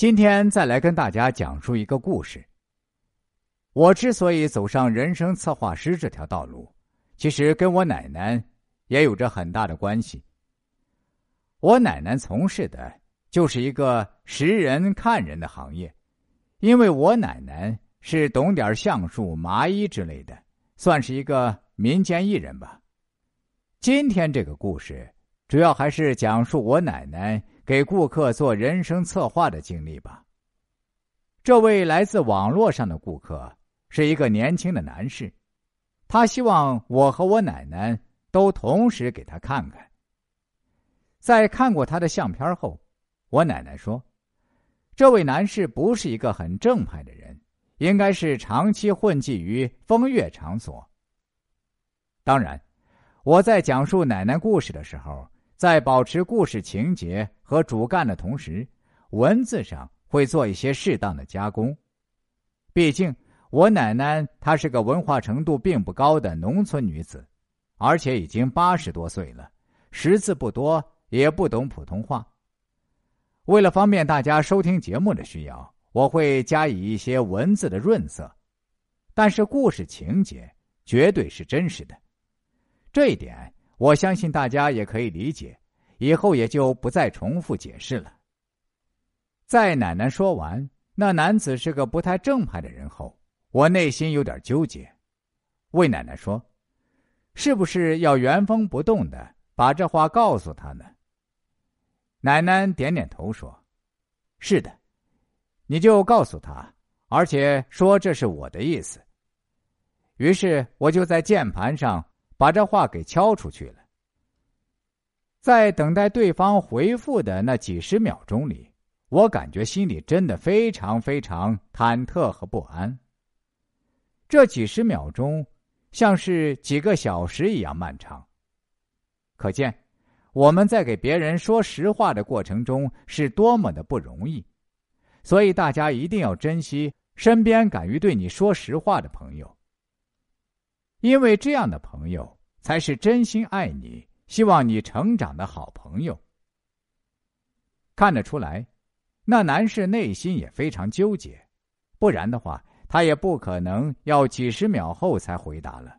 今天再来跟大家讲述一个故事。我之所以走上人生策划师这条道路，其实跟我奶奶也有着很大的关系。我奶奶从事的就是一个识人看人的行业，因为我奶奶是懂点相术、麻衣之类的，算是一个民间艺人吧。今天这个故事主要还是讲述我奶奶。给顾客做人生策划的经历吧。这位来自网络上的顾客是一个年轻的男士，他希望我和我奶奶都同时给他看看。在看过他的相片后，我奶奶说：“这位男士不是一个很正派的人，应该是长期混迹于风月场所。”当然，我在讲述奶奶故事的时候。在保持故事情节和主干的同时，文字上会做一些适当的加工。毕竟，我奶奶她是个文化程度并不高的农村女子，而且已经八十多岁了，识字不多，也不懂普通话。为了方便大家收听节目的需要，我会加以一些文字的润色，但是故事情节绝对是真实的，这一点。我相信大家也可以理解，以后也就不再重复解释了。在奶奶说完那男子是个不太正派的人后，我内心有点纠结，魏奶奶说：“是不是要原封不动的把这话告诉他呢？”奶奶点点头说：“是的，你就告诉他，而且说这是我的意思。”于是我就在键盘上。把这话给敲出去了。在等待对方回复的那几十秒钟里，我感觉心里真的非常非常忐忑和不安。这几十秒钟像是几个小时一样漫长。可见我们在给别人说实话的过程中是多么的不容易。所以大家一定要珍惜身边敢于对你说实话的朋友。因为这样的朋友才是真心爱你、希望你成长的好朋友。看得出来，那男士内心也非常纠结，不然的话，他也不可能要几十秒后才回答了。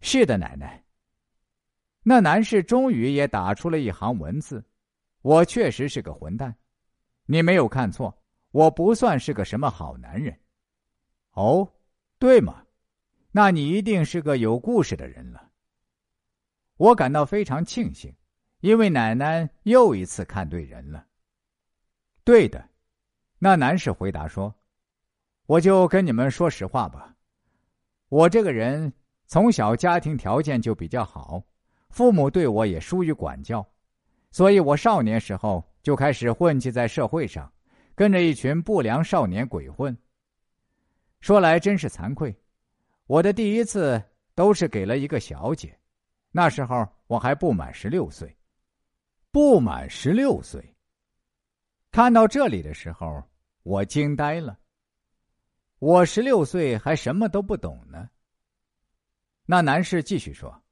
是的，奶奶。那男士终于也打出了一行文字：“我确实是个混蛋，你没有看错，我不算是个什么好男人。”哦，对吗？那你一定是个有故事的人了。我感到非常庆幸，因为奶奶又一次看对人了。对的，那男士回答说：“我就跟你们说实话吧，我这个人从小家庭条件就比较好，父母对我也疏于管教，所以我少年时候就开始混迹在社会上，跟着一群不良少年鬼混。说来真是惭愧。”我的第一次都是给了一个小姐，那时候我还不满十六岁，不满十六岁。看到这里的时候，我惊呆了。我十六岁还什么都不懂呢。那男士继续说：“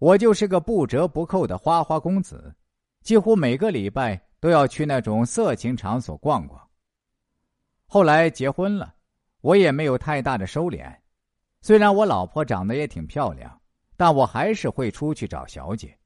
我就是个不折不扣的花花公子，几乎每个礼拜都要去那种色情场所逛逛。后来结婚了，我也没有太大的收敛。”虽然我老婆长得也挺漂亮，但我还是会出去找小姐。